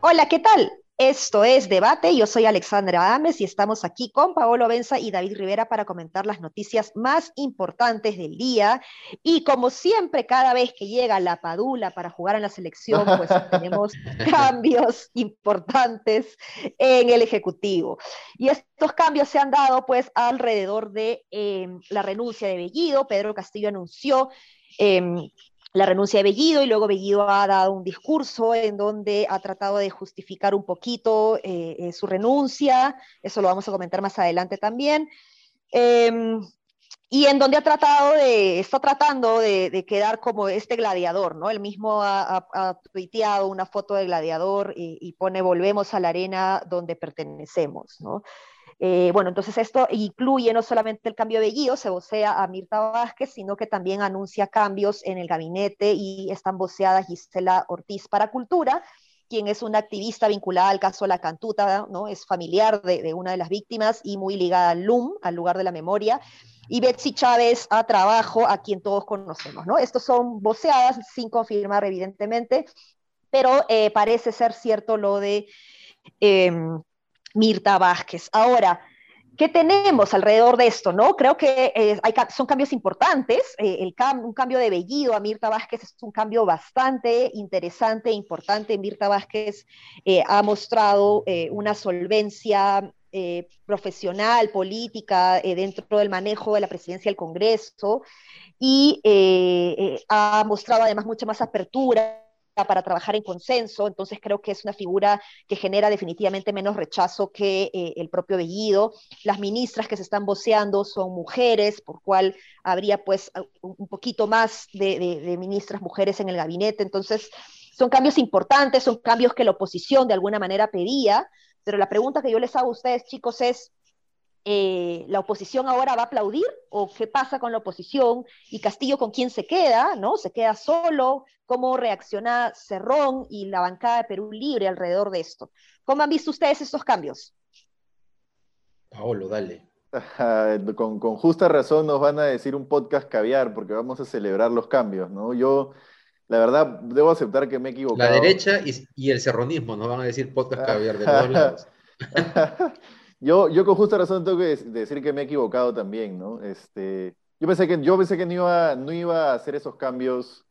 Hola, ¿qué tal? Esto es Debate, yo soy Alexandra Ames y estamos aquí con Paolo Benza y David Rivera para comentar las noticias más importantes del día. Y como siempre, cada vez que llega la Padula para jugar en la selección, pues tenemos cambios importantes en el Ejecutivo. Y estos cambios se han dado pues alrededor de em, la renuncia de Bellido. Pedro Castillo anunció em, la renuncia de Bellido y luego Bellido ha dado un discurso en donde ha tratado de justificar un poquito eh, eh, su renuncia, eso lo vamos a comentar más adelante también, em, y en donde ha tratado de, está tratando de, quedar como este gladiador, ¿no? Él mismo ha, tuiteado una foto de gladiador y, y, pone volvemos a la arena donde pertenecemos, ¿no? Eh, bueno, entonces esto incluye no solamente el cambio de guío, se vocea a Mirta Vázquez, sino que también anuncia cambios en el gabinete y están voceada Gisela Ortiz para Cultura, quien es una activista vinculada al caso La Cantuta, ¿no? es familiar de, una de las víctimas y muy ligada al LUM, al lugar de la memoria, y Betsy Chávez a Trabajo, a quien todos conocemos. ¿no? Estos son voceadas sin confirmar, evidentemente, pero eh, parece ser cierto lo de... Em, Mirta Vázquez. Ahora, ¿qué tenemos alrededor de esto? ¿no? Creo que eh, hay, son cambios importantes. Eh, el un cambio de Bellido a Mirta Vázquez es un cambio bastante interesante e importante. Mirta Vázquez eh, ha mostrado una solvencia profesional, política, dentro del manejo de la presidencia del Congreso y ha mostrado además mucha más apertura para trabajar en consenso, entonces creo que es una figura que genera definitivamente menos rechazo que eh, el propio Bellido. Las ministras que se están voceando son mujeres, por cual habría pues un poquito más de, ministras mujeres en el gabinete, entonces son cambios importantes, son cambios que la oposición de alguna manera pedía, pero la pregunta que yo les hago a ustedes, chicos, es, eh, ¿la oposición ahora va a aplaudir o qué pasa con la oposición? ¿Y Castillo con quién se queda? ¿No? ¿Se queda solo? ¿Cómo reacciona Cerrón y la bancada de Perú Libre alrededor de esto? ¿Cómo han visto ustedes estos cambios? Paolo, dale. con, justa razón nos van a decir un podcast caviar porque vamos a celebrar los cambios, ¿no? Yo, la verdad, debo aceptar que me he equivocado. La derecha y, el cerronismo nos van a decir podcast caviar de todos lados. Yo, yo con justa razón tengo que decir que me he equivocado también, ¿no? Este, yo pensé que, yo pensé que no iba, no iba a hacer esos cambios,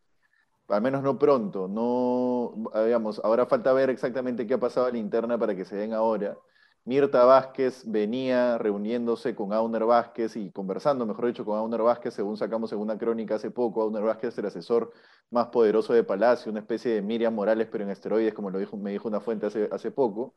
al menos no pronto, no, digamos, ahora falta ver exactamente qué ha pasado a la interna para que se den ahora. Mirta Vázquez venía reuniéndose con Auner Vázquez y conversando, mejor dicho, con Auner Vázquez, según sacamos en una crónica hace poco. Auner Vázquez es el asesor más poderoso de Palacio, una especie de Miriam Morales, pero en esteroides, como lo dijo, me dijo una fuente hace, hace poco.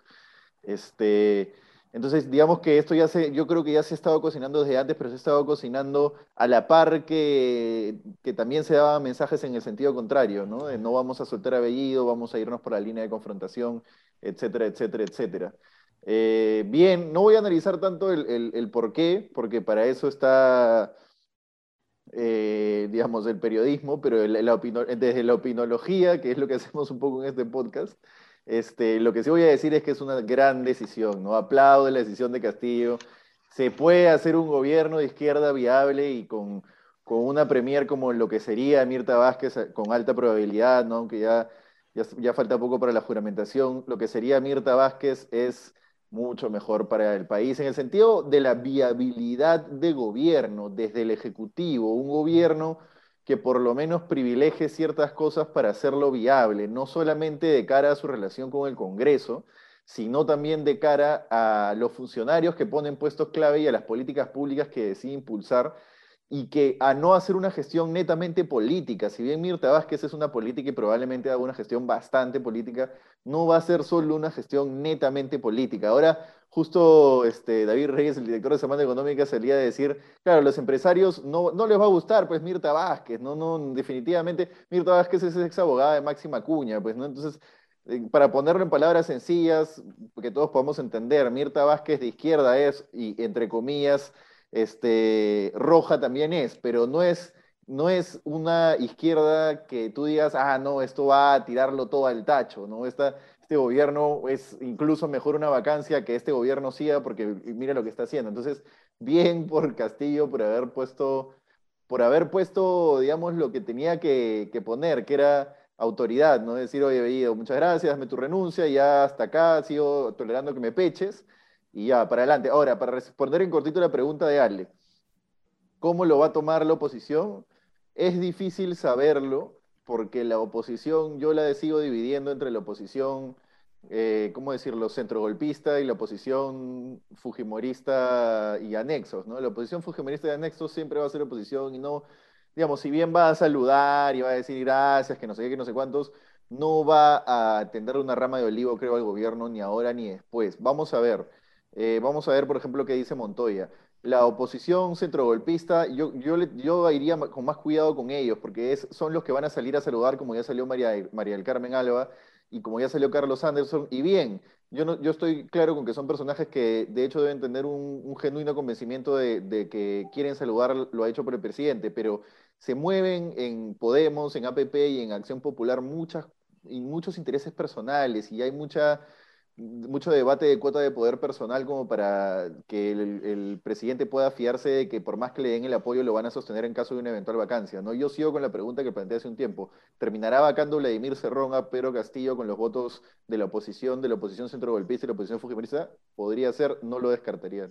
Este, entonces, digamos que esto ya se, yo creo que ya se ha estado cocinando desde antes, pero se ha estado cocinando a la par que, que también se daban mensajes en el sentido contrario, ¿no? No vamos a soltar a vamos a irnos por la línea de confrontación, etcétera, etcétera, etcétera. Eh, bien, no voy a analizar tanto el, por qué, porque para eso está, eh, digamos, el periodismo, pero desde la opinología, que es lo que hacemos un poco en este podcast, este, lo que sí voy a decir es que es una gran decisión, ¿no? Aplaudo la decisión de Castillo. Se puede hacer un gobierno de izquierda viable y con, una premier como lo que sería Mirta Vázquez eh, con alta probabilidad, ¿no? Aunque ya, ya, falta poco para la juramentación, lo que sería Mirta Vázquez es mucho mejor para el país en el sentido de la viabilidad de gobierno desde el Ejecutivo, un gobierno que por lo menos privilegie ciertas cosas para hacerlo viable, no solamente de cara a su relación con el Congreso, sino también de cara a los funcionarios que ponen puestos clave y a las políticas públicas que decide impulsar y que a no hacer una gestión netamente política, si bien Mirta Vázquez es una política y probablemente haga una gestión bastante política, no va a ser solo una gestión netamente política. Ahora, justo este, David Reyes, el director de Semana Económica, salía a decir, claro, los empresarios no, no les va a gustar, pues Mirta Vázquez, no, no, definitivamente, Mirta Vázquez es ex abogada de Máxima Cuña, pues, ¿no? Entonces, eh, para ponerlo en palabras sencillas, que todos podamos entender, Mirta Vázquez de izquierda es, y entre comillas, este, roja también es, pero no es, no es una izquierda que tú digas, ah, no, esto va a tirarlo todo al tacho, ¿no? Esta, este gobierno es incluso mejor una vacancia que este gobierno siga porque mira lo que está haciendo. Entonces, bien por Castillo por haber puesto, por haber puesto, digamos, lo que tenía que, poner, que era autoridad, ¿no? Decir, oye, Bellido, muchas gracias, dame tu renuncia, ya hasta acá sigo tolerando que me peches y ya, para adelante. Ahora, para responder en cortito la pregunta de Ale, ¿cómo lo va a tomar la oposición? Es difícil saberlo porque la oposición, yo la sigo dividiendo entre la oposición, eh, ¿cómo decirlo?, centrogolpista y la oposición fujimorista y anexos, ¿no? La oposición fujimorista y anexos siempre va a ser oposición y no, digamos, si bien va a saludar y va a decir gracias, que no sé qué, que no sé cuántos, no va a tender una rama de olivo, creo, al gobierno ni ahora ni después. Vamos a ver. Eh, vamos a ver, por ejemplo, qué dice Montoya la oposición centrogolpista, yo, yo, yo iría con más cuidado con ellos, porque es, son los que van a salir a saludar, como ya salió María, María del Carmen Alba y como ya salió Carlos Anderson. Y bien, yo, no, yo estoy claro con que son personajes que de hecho deben tener un, genuino convencimiento de, que quieren saludar lo ha hecho por el presidente, pero se mueven en Podemos, en APP y en Acción Popular muchas, y muchos intereses personales y hay mucha mucho debate de cuota de poder personal como para que el, presidente pueda fiarse de que por más que le den el apoyo lo van a sostener en caso de una eventual vacancia. ¿no? Yo sigo con la pregunta que planteé hace un tiempo. ¿Terminará vacando Vladimir Cerrón a Pedro Castillo con los votos de la oposición, de la oposición centrogolpista y la oposición fujimorista? Podría ser, no lo descartaría.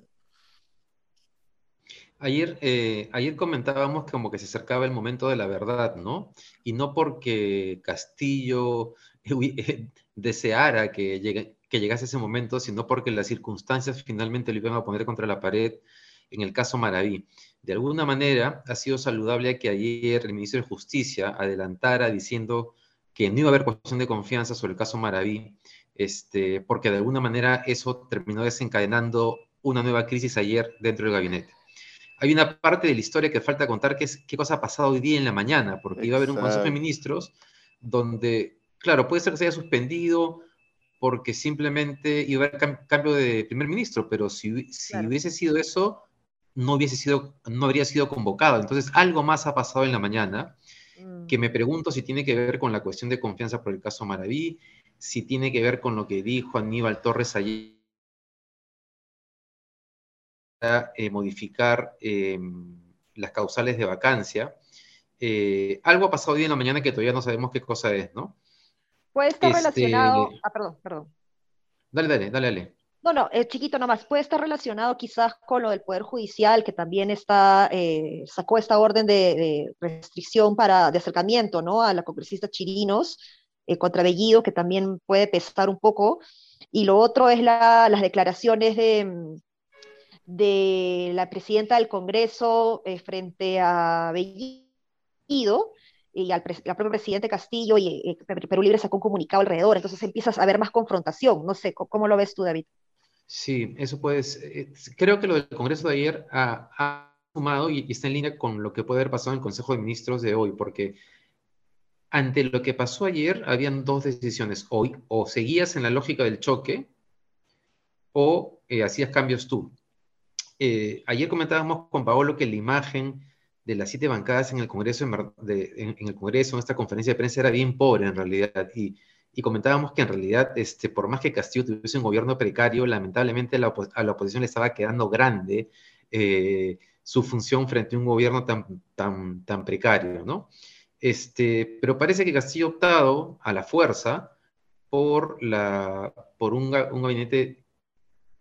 Ayer, eh, ayer comentábamos como que se acercaba el momento de la verdad, ¿no? Y no porque Castillo deseara que llegue, que llegase ese momento, sino porque las circunstancias finalmente lo iban a poner contra la pared en el caso Maraví. De alguna manera, ha sido saludable que ayer el ministro de Justicia adelantara diciendo que no iba a haber cuestión de confianza sobre el caso Maraví, este, porque de alguna manera eso terminó desencadenando una nueva crisis ayer dentro del gabinete. Hay una parte de la historia que falta contar, que es qué cosa ha pasado hoy día en la mañana, porque iba a haber un Consejo de Ministros donde, claro, puede ser que se haya suspendido, porque simplemente iba a haber cambio de primer ministro, pero si, hubiese sido eso, no, hubiese sido, no habría sido convocado. Entonces, algo más ha pasado en la mañana, que mm. me pregunto si tiene que ver con la cuestión de confianza por el caso Maraví, si tiene que ver con lo que dijo Aníbal Torres ayer, eh, modificar em, las causales de vacancia. Eh, algo ha pasado hoy en la mañana que todavía no sabemos qué cosa es, ¿no? Puede estar este, relacionado. Ah, perdón, perdón. Dale, dale, dale, dale. No, no, es chiquito nomás. Puede estar relacionado quizás con lo del Poder Judicial, que también está, eh, sacó esta orden de, restricción para, de acercamiento, ¿no? A la congresista Chirinos eh, contra Bellido, que también puede pesar un poco. Y lo otro es las declaraciones de, de la presidenta del Congreso eh, frente a Bellido, y al, propio presidente Castillo y eh, Perú Libre sacó un comunicado alrededor, entonces empiezas a ver más confrontación. No sé, ¿cómo, lo ves tú, David? Sí, eso puede ser. Creo que lo del Congreso de ayer ha, sumado y, está en línea con lo que puede haber pasado en el Consejo de Ministros de hoy, porque ante lo que pasó ayer habían dos decisiones. Hoy, o seguías en la lógica del choque o eh, hacías cambios tú. Eh, ayer comentábamos con Paolo que la imagen de las siete bancadas en el Congreso, en, el Congreso, en esta conferencia de prensa, era bien pobre en realidad. Y, comentábamos que en realidad, este, por más que Castillo tuviese un gobierno precario, lamentablemente a la oposición le estaba quedando grande eh, su función frente a un gobierno tan, tan, tan precario, ¿no? Este, pero parece que Castillo ha optado a la fuerza por, la, por un, un gabinete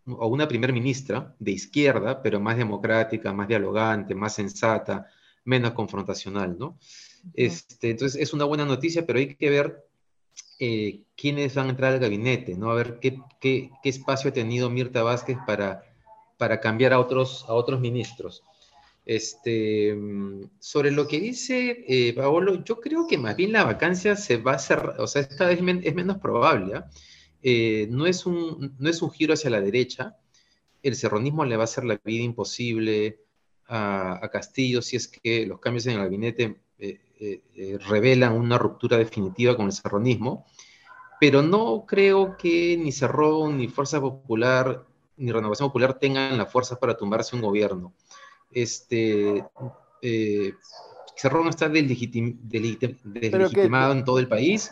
o una primer ministra de izquierda, pero más democrática, más dialogante, más sensata, menos confrontacional, ¿no? Este, entonces es una buena noticia, pero hay que ver eh, quiénes van a entrar al gabinete, ¿no? A ver qué, qué, qué, espacio ha tenido Mirta Vázquez para, para cambiar a otros, a otros ministros. Este, sobre lo que dice eh, Paolo, yo creo que más bien la vacancia se va a cerrar, o sea, esta vez es menos probable, ¿ah? Eh, no, es un, no es un giro hacia la derecha. El serronismo le va a hacer la vida imposible a, Castillo si es que los cambios en el gabinete eh, eh, revelan una ruptura definitiva con el serronismo. Pero no creo que ni Cerrón, ni Fuerza Popular, ni Renovación Popular tengan la fuerza para tumbarse un gobierno. Este, Cerrón está deslegitimado en todo el país.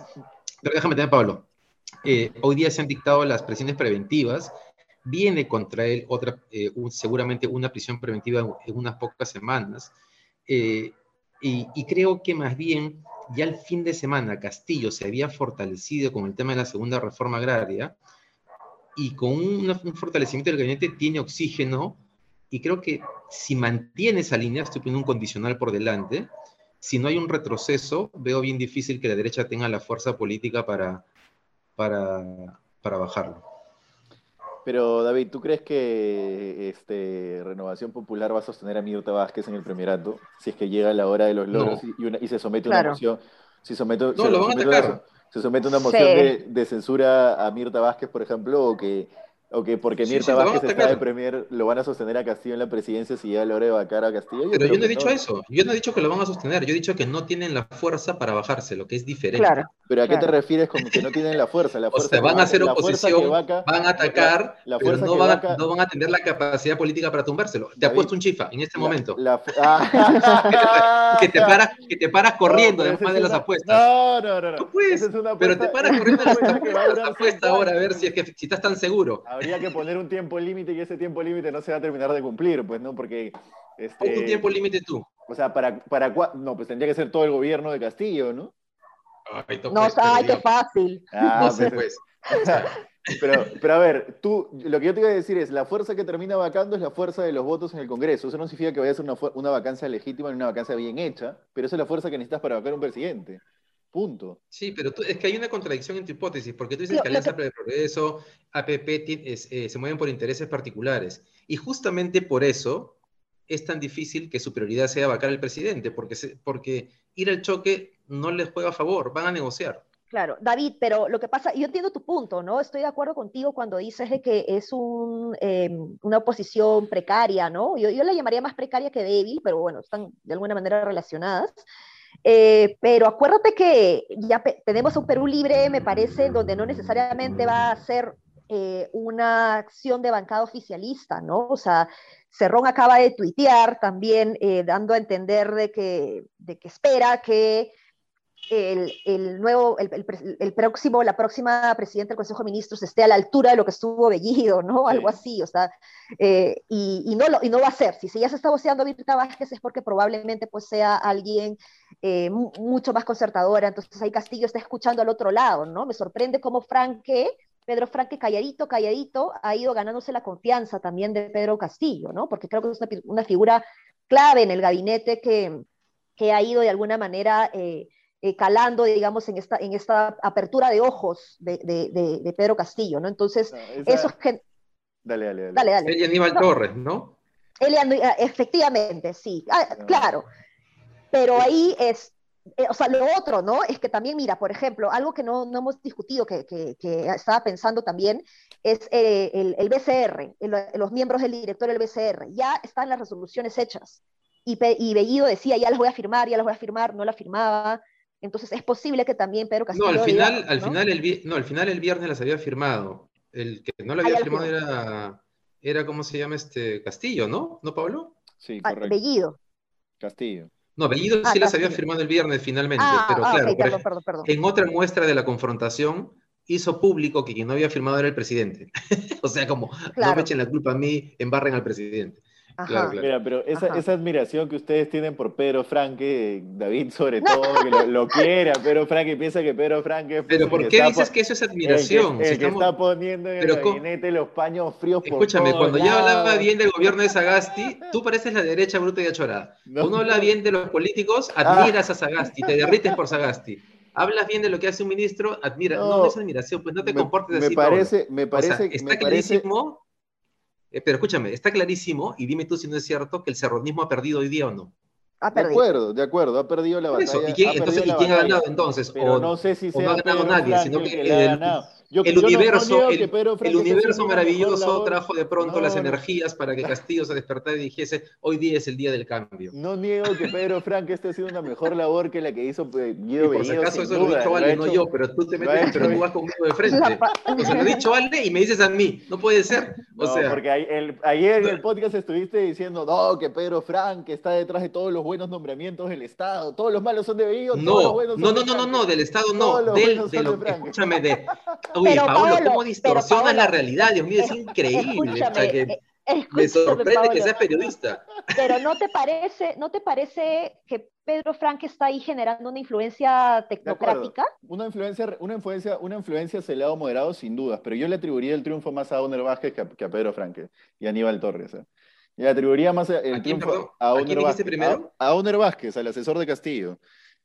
Pero déjame tener, Pablo eh, hoy día se han dictado las presiones preventivas, viene contra él otra, eh, seguramente una prisión preventiva en unas pocas semanas, y, y creo que más bien ya el fin de semana Castillo se había fortalecido con el tema de la segunda reforma agraria y con un, fortalecimiento del gabinete tiene oxígeno y creo que si mantiene esa línea, estoy poniendo un condicional por delante, si no hay un retroceso, veo bien difícil que la derecha tenga la fuerza política para, para, para bajarlo. Pero David, ¿tú crees que este, Renovación Popular va a sostener a Mirta Vázquez en el primerato si es que llega la hora de los logros y, se somete a una moción? Si somete, no, lo van a atacar. Se somete una moción de, de, censura a Mirta Vázquez, por ejemplo, o que Ok, porque Mirta Vázquez está de Premier, lo van a sostener a Castillo en la presidencia si llega la hora de vacar a Castillo. Pero yo no he dicho eso, yo no he dicho que lo van a sostener, yo he dicho que no tienen la fuerza para bajarse, lo que es diferente. Claro. Pero ¿a qué te refieres con que no tienen la fuerza? La fuerza o sea, van a hacer oposición, van a atacar, pero no van, a, no van, a, tener la capacidad política para tumbárselo. Te ha puesto un chifa en este momento. Ah. que, te paras, que te paras corriendo después de las apuestas. No, no, no. no. puedes, pero te paras corriendo de las apuestas ahora a ver si, es que, si estás tan seguro habría que poner un tiempo límite y ese tiempo límite no se va a terminar de cumplir, pues, ¿no? Porque... Este, un tiempo límite tú? O sea, para, para... No, pues tendría que ser todo el gobierno de Castillo, ¿no? Ay, no, pues, ay, qué fácil. Ah, no sé, pues. Pero, pero a ver, tú, lo que yo te iba a decir es, la fuerza que termina vacando es la fuerza de los votos en el Congreso. Eso no significa que vaya a ser una, una vacancia legítima ni una vacancia bien hecha, pero esa es la fuerza que necesitas para vacar un presidente. Punto. Sí, pero es que hay una contradicción en tu hipótesis, porque tú dices que Alianza para el Progreso, APP, eh, se mueven por intereses particulares. Y justamente por eso es tan difícil que su prioridad sea vacar al presidente, porque, porque ir al choque no les juega a favor, van a negociar. Claro, David, pero lo que pasa, yo entiendo tu punto, ¿no? Estoy de acuerdo contigo cuando dices de que es un, em, una oposición precaria, ¿no? Yo, yo la llamaría más precaria que débil, pero bueno, están de alguna manera relacionadas. Eh, pero acuérdate que ya tenemos un Perú libre, me parece, donde no necesariamente va a ser eh, una acción de bancada oficialista, ¿no? O sea, Cerrón acaba de tuitear también eh, dando a entender de que, de que espera que el, nuevo, el, próximo, la próxima presidenta del Consejo de Ministros esté a la altura de lo que estuvo Bellido, ¿no? Algo así, o sea, eh, y, no lo, y no va a ser. Si, si ya se está voceando Virta Vázquez es porque probablemente pues sea alguien eh, mucho más concertadora, entonces ahí Castillo está escuchando al otro lado, ¿no? Me sorprende cómo Franque, Pedro Franque calladito, calladito, ha ido ganándose la confianza también de Pedro Castillo, ¿no? Porque creo que es una, figura clave en el gabinete que, que ha ido de alguna manera... Eh, eh, calando, digamos, en esta, en esta apertura de ojos de, de, Pedro Castillo, ¿no? Entonces, eso es que... Dale, dale, dale. dale, Y Aníbal Torres, ¿no? Ah, efectivamente, sí, ah, ah. claro. Pero ahí es, eh, o sea, lo otro, ¿no? Es que también, mira, por ejemplo, algo que no, no hemos discutido, que, que, que, estaba pensando también, es eh, el, el, BCR, los miembros del directorio del BCR. Ya están las resoluciones hechas. Y, y Bellido decía, ya las voy a firmar, ya las voy a firmar, no las firmaba. Entonces es posible que también Pedro Castillo... No, al final, al, Final el, no, al final el viernes las había firmado. El que no la había firmado era, era, ¿cómo se llama este? Castillo, ¿no? ¿No, Pablo? Sí, ah, correcto. Bellido. Castillo. No, Bellido ah, sí las había firmado el viernes finalmente, ah, pero claro, en otra muestra de la confrontación hizo público que quien no había firmado era el presidente. o sea, como, no me echen la culpa a mí, embarren al presidente. Mira, pero esa, esa, admiración que ustedes tienen por Pedro Franque, David sobre todo, que lo, lo quiere a Pedro Franque, piensa que Pedro Franque es Pero ¿por qué dices que eso es admiración? El que, está poniendo en el gabinete los paños fríos por Escúchame, cuando yo hablaba bien del gobierno de Sagasti, tú pareces la derecha bruta y achorada. Uno habla bien de los políticos, admiras a Sagasti, te derrites por Sagasti. Hablas bien de lo que hace un ministro, admira, no, no, es admiración, pues no te comportes me así. Parece, me parece, está me clarísimo eh, pero escúchame, está clarísimo, y dime tú si no es cierto, que el serronismo ha perdido hoy día o no. De acuerdo, de acuerdo, ha perdido la batalla. ¿Y quién, entonces, ¿y quién ha ganado entonces? o, no sé si no ha ganado nadie, sino que, el, el universo, el, universo maravilloso trajo de pronto las energías para que Castillo se despertara y dijese, hoy día es el día del cambio. No niego que Pedro Franque esté haciendo una mejor labor que la que hizo pues, Guido Bellido. Por si acaso eso lo dicho Ale, no yo, pero tú te metes, pero tú vas conmigo de frente. O sea, lo ha dicho Ale y me dices a mí, no puede ser. O no, sea, porque ayer en el podcast estuviste diciendo, no, que Pedro Franque está detrás de todos los buenos nombramientos del Estado, todos los malos son de Bellido, no, todos los buenos no, no, no, no, no, del Estado no, del, de lo, escúchame, de Uy, Paolo, ¿cómo distorsiona la realidad? Dios mío, es increíble. me sorprende que seas periodista. Pero ¿no te parece, no te parece que Pedro Frank está ahí generando una influencia tecnocrática? Una influencia, una influencia, una influencia lado moderado sin dudas, pero yo le atribuiría el triunfo más a Donner Vázquez que a, Pedro Franque y a Aníbal Torres. ¿eh? Le atribuiría más el triunfo a Donner Vázquez, primero? A, a Vázquez, al asesor de Castillo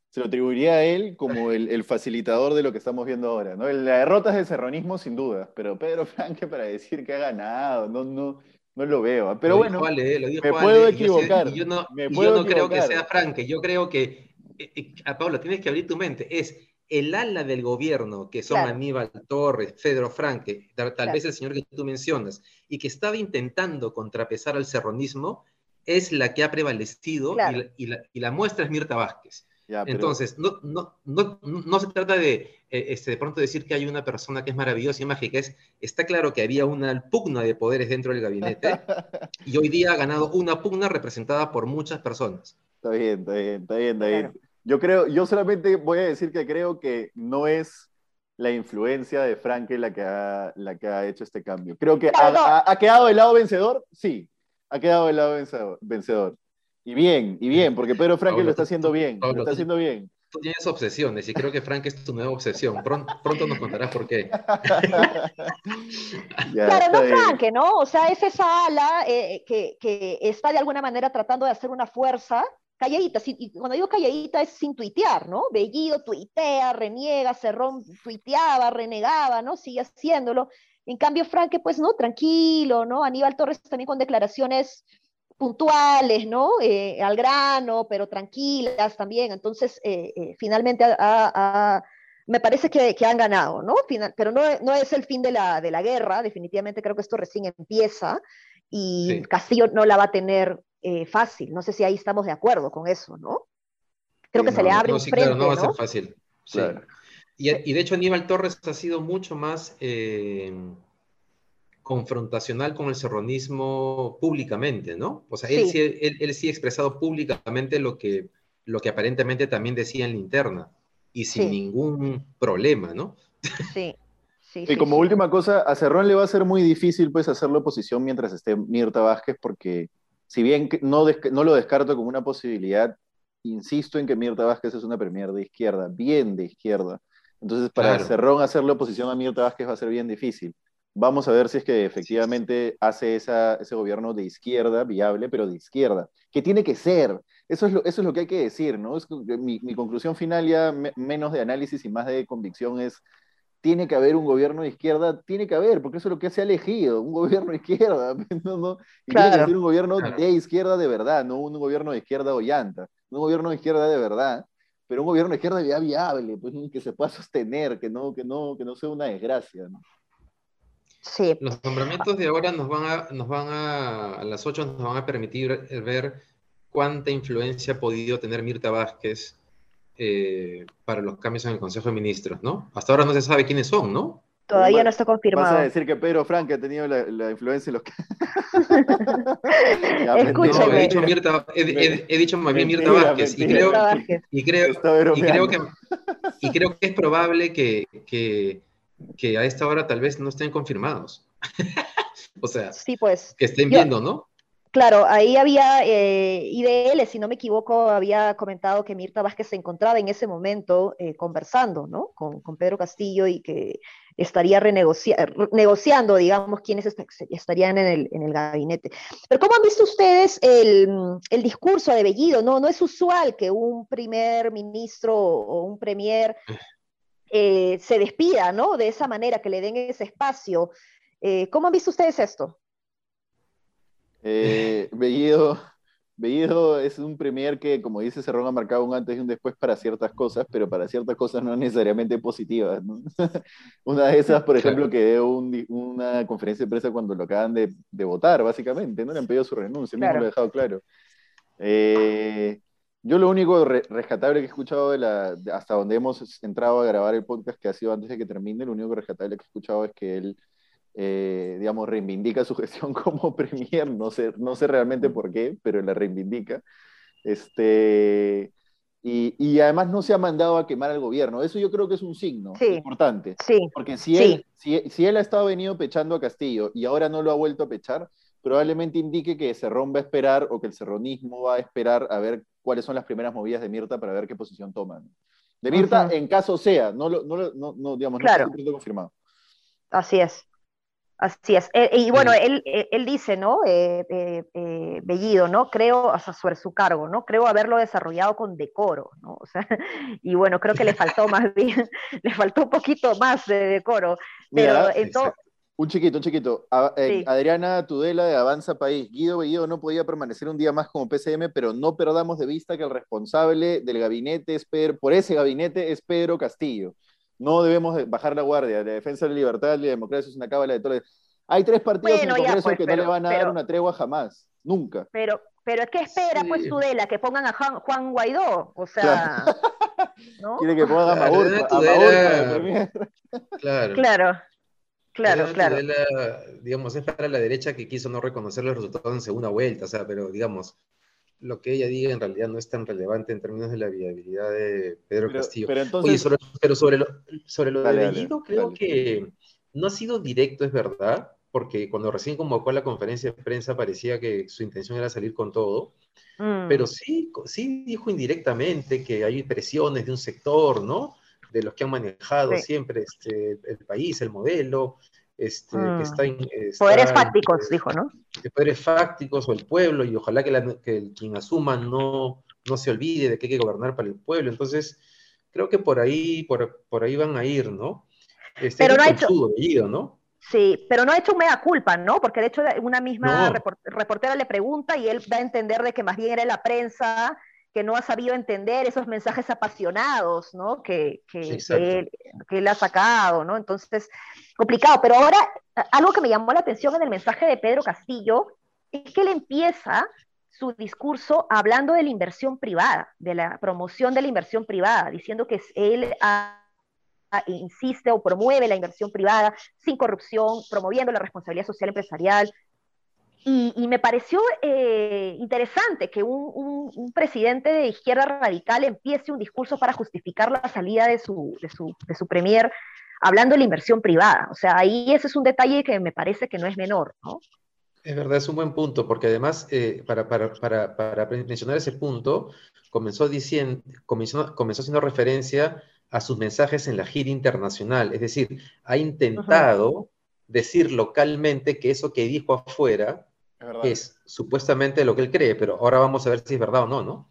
se lo atribuiría a él como el, facilitador de lo que estamos viendo ahora. ¿no? La derrota es el serronismo, sin duda, pero Pedro Franque para decir que ha ganado, no, no, no lo veo. Pero bueno, me puedo equivocar. yo no, yo no creo que sea Franque, yo creo que, eh, eh, a Pablo, tienes que abrir tu mente, es el ala del gobierno, que son Aníbal Torres, Pedro Franque, tal, vez el señor que tú mencionas, y que estaba intentando contrapesar al serronismo, es la que ha prevalecido y, la, muestra es Mirta Vázquez. Entonces, no, no, no, no, se trata de eh, este, de pronto decir que hay una persona que es maravillosa y mágica. Es, está claro que había una pugna de poderes dentro del gabinete y hoy día ha ganado una pugna representada por muchas personas. Está bien, está bien, está bien, está bien. Yo creo, yo solamente voy a decir que creo que no es la influencia de Franke la que ha, la que ha hecho este cambio. Creo que ha, ha, quedado del lado vencedor, sí, ha quedado del lado vencedor. Y bien, y bien, porque Pedro Frank lo está haciendo bien, lo está haciendo bien. Tú tienes obsesiones y creo que Frank es tu nueva obsesión. Pronto, pronto nos contarás por qué. claro, no Frank, ¿no? O sea, es esa ala eh, que, que, está de alguna manera tratando de hacer una fuerza calladita, y cuando digo calladita es sin tuitear, ¿no? Bellido tuitea, reniega, Cerrón tuiteaba, renegaba, ¿no? Sigue haciéndolo. En cambio, Frank, pues, ¿no? Tranquilo, ¿no? Aníbal Torres también con declaraciones puntuales, ¿no? Eh, al grano, pero tranquilas también. Entonces, eh, eh, finalmente me parece que, han ganado, ¿no? pero no, no, es el fin de la, de la, guerra, definitivamente creo que esto recién empieza y Castillo no la va a tener fácil. No sé si ahí estamos de acuerdo con eso, ¿no? Creo que se le abre un frente, claro, no va a ser fácil. Y, y, de hecho Aníbal Torres ha sido mucho más confrontacional con el serronismo públicamente, ¿no? O sea, él, sí. él, sí ha expresado públicamente lo que, lo que aparentemente también decía en la interna y sin ningún problema, ¿no? Sí. Sí, y como última cosa, a Cerrón le va a ser muy difícil pues hacer la oposición mientras esté Mirta Vázquez, porque si bien no, no lo descarto como una posibilidad, insisto en que Mirta Vázquez es una premier de izquierda, bien de izquierda. Entonces, para Cerrón hacer la oposición a Mirta Vázquez va a ser bien difícil. Vamos a ver si es que efectivamente hace ese gobierno de izquierda, viable, pero de izquierda, que tiene que ser. Eso es lo, eso es lo que hay que decir, ¿no? Es, mi, conclusión final, ya menos de análisis y más de convicción, es tiene que haber un gobierno de izquierda, tiene que haber, porque eso es lo que se ha elegido, un gobierno de izquierda, ¿no? Y tiene que ser un gobierno de izquierda de verdad, no un gobierno de izquierda o llanta, un gobierno de izquierda de verdad, pero un gobierno de izquierda ya viable, pues, que se pueda sostener, que no, que no, que no sea una desgracia, ¿no? Los nombramientos de ahora nos van a, nos van a, a las 8 nos van a permitir ver cuánta influencia ha podido tener Mirta Vázquez eh, para los cambios en el Consejo de Ministros, ¿no? Hasta ahora no se sabe quiénes son, ¿no? Todavía no está confirmado. Vas a decir que Pedro Frank ha tenido la, influencia en los. Escúchame. No, he dicho, Mirta, he, dicho más bien Mirta Vázquez, y creo, y creo, y creo, que, y creo que es probable que, que que a esta hora tal vez no estén confirmados. o sea, sí, pues, que estén viendo, ¿no? Claro, ahí había eh, IDL, si no me equivoco, había comentado que Mirta Vázquez se encontraba en ese momento eh, conversando ¿no? con, Pedro Castillo y que estaría negociando, digamos, quiénes estarían en el, en el, gabinete. Pero ¿cómo han visto ustedes el, el, discurso de Bellido? No, no es usual que un primer ministro o un premier eh, se despida, ¿no? De esa manera, que le den ese espacio. Eh, ¿Cómo han visto ustedes esto? Eh, Bellido, Bellido es un premier que, como dice Cerrón, ha marcado un antes y un después para ciertas cosas, pero para ciertas cosas no necesariamente positivas. ¿no? una de esas, por ejemplo, que dio una conferencia de prensa cuando lo acaban de, votar, básicamente, ¿no? Le han pedido su renuncia, claro. mismo lo he dejado claro. Eh, yo lo único rescatable que he escuchado de la, hasta donde hemos entrado a grabar el podcast que ha sido antes de que termine, lo único rescatable que he escuchado es que él, eh, digamos, reivindica su gestión como premier, no sé, no sé realmente por qué, pero la reivindica. Este, Y, además no se ha mandado a quemar al gobierno. Eso yo creo que es un signo importante. Sí, Porque si él, si, él ha estado venido pechando a Castillo y ahora no lo ha vuelto a pechar, probablemente indique que Cerrón va a esperar o que el cerronismo va a esperar a ver cuáles son las primeras movidas de Mirta para ver qué posición toman. De Mirta, en caso sea, no, lo, no, no, no digamos, claro. no está confirmado. Así es. Así es. Eh, y bueno, él, eh, él, dice, ¿no? Eh, Bellido, ¿no? Creo, o sea, sobre su cargo, ¿no? Creo haberlo desarrollado con decoro, ¿no? O sea, y bueno, creo que le faltó más bien, le faltó un poquito más de decoro. Pero entonces, un chiquito, un chiquito. Adriana Tudela de Avanza País. Guido Bellido no podía permanecer un día más como PCM, pero no perdamos de vista que el responsable del gabinete es por ese gabinete es Pedro Castillo. No debemos bajar la guardia. La defensa de la libertad y la democracia es una cábala de todo. Hay tres partidos en el Congreso pues, que no le van a dar una tregua jamás. Nunca. Pero, pero ¿qué espera, pues, Tudela? Que pongan a Juan, Guaidó. O sea. ¿no? Quiere que pongan a Maurpa. Claro. Claro. Claro, claro. digamos, es para la derecha que quiso no reconocer los resultados en segunda vuelta, o sea, pero digamos, lo que ella diga en realidad no es tan relevante en términos de la viabilidad de Pedro Castillo. Pero, entonces... sobre, pero sobre lo, sobre lo de Bellido, creo que no ha sido directo, es verdad, porque cuando recién convocó a la conferencia de prensa parecía que su intención era salir con todo, mm. pero sí, sí dijo indirectamente que hay presiones de un sector, ¿no? De los que han manejado siempre este, el país, el modelo, este, que mm. está, Poderes fácticos, dijo, ¿no? poderes fácticos o el pueblo, y ojalá que, quien asuma no, no se olvide de que hay que gobernar para el pueblo. Entonces, creo que por ahí, por, por ahí van a ir, ¿no? Este, pero no ha hecho... ¿no? Sí, pero no ha hecho un mega culpa, ¿no? Porque de hecho una misma reportera le pregunta y él da a entender de que más bien era la prensa que no ha sabido entender esos mensajes apasionados, ¿no? Que, que, él, ha sacado, ¿no? Entonces, complicado. Pero ahora, algo que me llamó la atención en el mensaje de Pedro Castillo es que él empieza su discurso hablando de la inversión privada, de la promoción de la inversión privada, diciendo que él insiste o promueve la inversión privada sin corrupción, promoviendo la responsabilidad social empresarial, y, me pareció eh, interesante que un, presidente de izquierda radical empiece un discurso para justificar la salida de su, de su, de su premier hablando de la inversión privada. O sea, ahí ese es un detalle que me parece que no es menor, ¿no? Es verdad, es un buen punto, porque además, eh, para, para, para, para, mencionar ese punto, comenzó, diciendo, comenzó, comenzó haciendo referencia a sus mensajes en la gira internacional, es decir, ha intentado decir localmente que eso que dijo afuera es, supuestamente lo que él cree, pero ahora vamos a ver si es verdad o no, ¿no?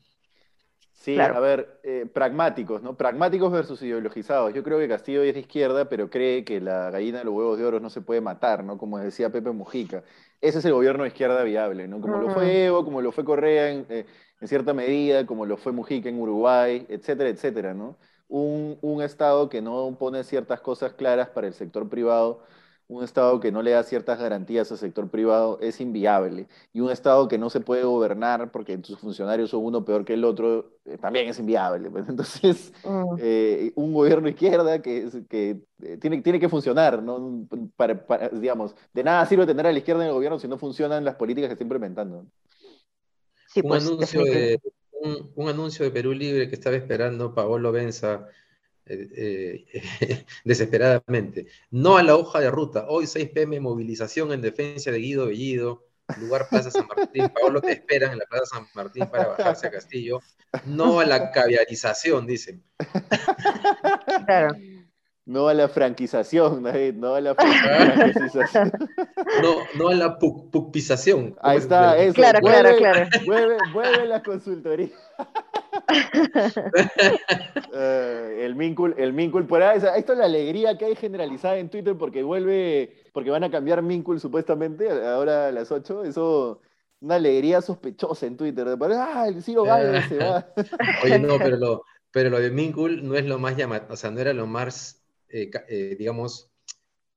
Sí, a ver, eh, pragmáticos, ¿no? Pragmáticos versus ideologizados. Yo creo que Castillo es de izquierda, pero cree que la gallina de los huevos de oro no se puede matar, ¿no? Como decía Pepe Mujica. Ese es el gobierno de izquierda viable, ¿no? Como lo fue Evo, como lo fue Correa en, eh, en, cierta medida, como lo fue Mujica en Uruguay, etcétera, etcétera, ¿no? Un, un Estado que no pone ciertas cosas claras para el sector privado un Estado que no le da ciertas garantías al sector privado es inviable. Y un Estado que no se puede gobernar porque sus funcionarios son uno peor que el otro, eh, también es inviable. Pues. Entonces, mm. eh, un gobierno izquierda que, que eh, tiene, tiene que funcionar, ¿no? Para, digamos, de nada sirve tener a la izquierda en el gobierno si no funcionan las políticas que está implementando. Sí, un, pues, anuncio de, un, anuncio de Perú Libre que estaba esperando Paolo Benza eh, eh, desesperadamente. No a la hoja de ruta. Hoy 6 pm movilización en defensa de Guido Bellido. Lugar Plaza San Martín. Pablo te esperan en la Plaza San Martín para bajarse a Castillo. No a la caviarización, dicen. No a la franquización, no a la franquización. No, no a la pupización. Ahí está, eso. Claro, claro, claro. Vuelve, la consultoría. Eh, el Mincul, el Mincul, por ahí, esto es la alegría que hay generalizada en Twitter porque vuelve, porque van a cambiar Mincul supuestamente ahora a las 8, eso, una alegría sospechosa en Twitter, ah, el Ciro Gálvez se va. Oye, no, pero lo, pero lo de Mincul no es lo más llamativo, o sea, no era lo más, eh, eh, digamos,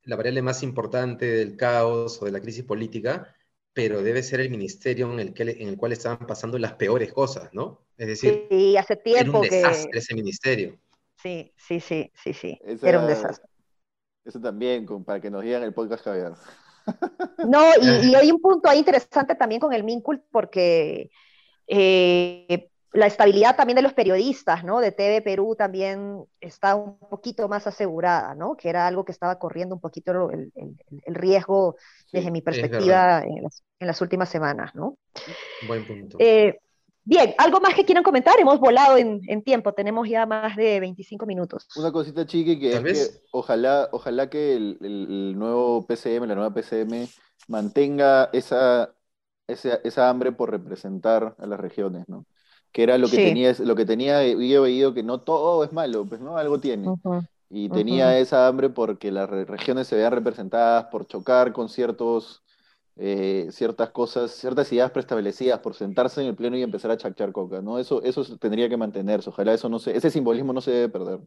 la variable más importante del caos o de la crisis política, pero debe ser el ministerio en el, que, en el cual estaban pasando las peores cosas, ¿no? Es decir, sí, hace tiempo era un desastre ese ministerio. Sí, sí, sí, sí, sí. era un desastre. Eso también, para que nos digan el podcast Javier. No, y, hay un punto ahí interesante también con el Mincult, porque eh, la estabilidad también de los periodistas, ¿no? De TV Perú también está un poquito más asegurada, ¿no? Que era algo que estaba corriendo un poquito el, riesgo desde mi perspectiva en las, últimas semanas, ¿no? Buen punto. Eh, bien, ¿algo más que quieran comentar? Hemos volado en, tiempo, tenemos ya más de 25 minutos. Una cosita, chiqui, que es que ojalá, ojalá que el, nuevo PCM, la nueva PCM, mantenga esa, esa, esa hambre por representar a las regiones, ¿no? Que era lo que tenía, lo que tenía, yo he que no todo es malo, pues no, algo tiene. y tenía esa hambre porque las regiones se veían representadas por chocar con ciertos, eh, ciertas cosas, ciertas ideas preestablecidas, por sentarse en el pleno y empezar a chachar coca, ¿no? Eso, eso tendría que mantenerse, ojalá eso no se, ese simbolismo no se debe perder.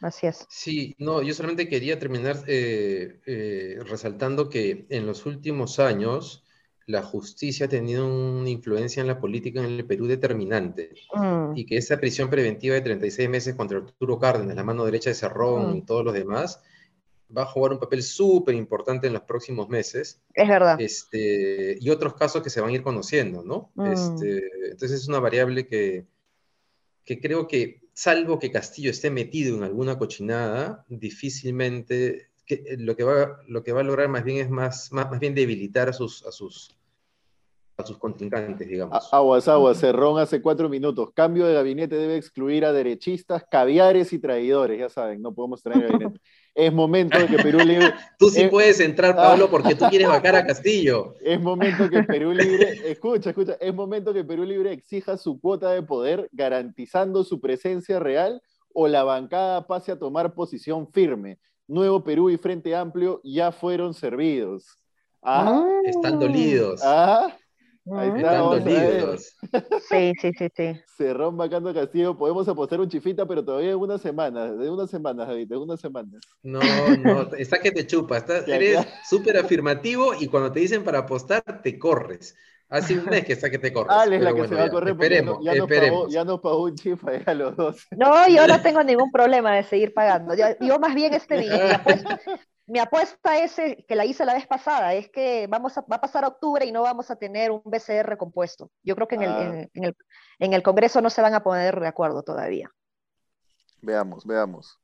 Así es. Sí, no, yo solamente quería terminar eh, eh, resaltando que en los últimos años, la justicia ha tenido una influencia en la política en el Perú determinante mm. y que esa prisión preventiva de 36 meses contra Arturo Cárdenas, la mano derecha de Cerrón mm. y todos los demás, va a jugar un papel súper importante en los próximos meses. Es verdad. Este, y otros casos que se van a ir conociendo, ¿no? Mm. Este, entonces es una variable que, que creo que, salvo que Castillo esté metido en alguna cochinada, difícilmente que, lo, que va, lo que va a lograr más bien es más, más, más bien debilitar a sus, a sus, a sus contrincantes, digamos. Aguas, aguas, Cerrón hace cuatro minutos. Cambio de gabinete debe excluir a derechistas, caviares y traidores, ya saben, no podemos traer gabinete. Es momento de que Perú Libre... tú sí puedes entrar, Pablo, porque tú quieres vacar a Castillo. Es momento que Perú Libre, escucha, escucha, es momento que Perú Libre exija su cuota de poder garantizando su presencia real o la bancada pase a tomar posición firme. Nuevo Perú y Frente Amplio ya fueron servidos. ¿Ah? Están dolidos. ¿Ah? Ahí está, Sí, sí, sí, sí. Cerrón Bacando Castillo, podemos apostar un chifita, pero todavía en una semana, de unas semanas, David, de unas semanas. No, no, está que te chupa, eres súper afirmativo y cuando te dicen para apostar, te corres. Hace un mes que está que te corres. Ah, es la que se va a correr esperemos, ya, no, esperemos. Pagó, ya nos pagó un chifa a los dos. No, yo no tengo ningún problema de seguir pagando. Yo, yo más bien este día, mi apuesta es eh, que la hice la vez pasada, es que vamos a, va a pasar octubre y no vamos a tener un BCR compuesto. Yo creo que en, el, ah. en, el, en el Congreso no se van a poner de acuerdo todavía. Veamos, veamos.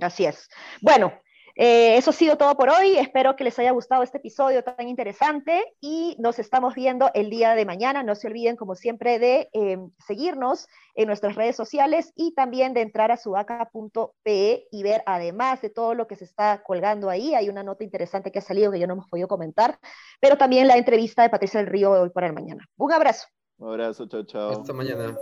Así es. Bueno, eh, eso ha sido todo por hoy. Espero que les haya gustado este episodio tan interesante y nos estamos viendo el día de mañana. No se olviden, como siempre, de em, seguirnos en nuestras redes sociales y también de entrar a sudaca.pe y ver, además de todo lo que se está colgando ahí, hay una nota interesante que ha salido que yo no hemos podido comentar, pero también la entrevista de Patricia del Río hoy para el mañana. Un abrazo. Un abrazo, chao, chao. Hasta mañana.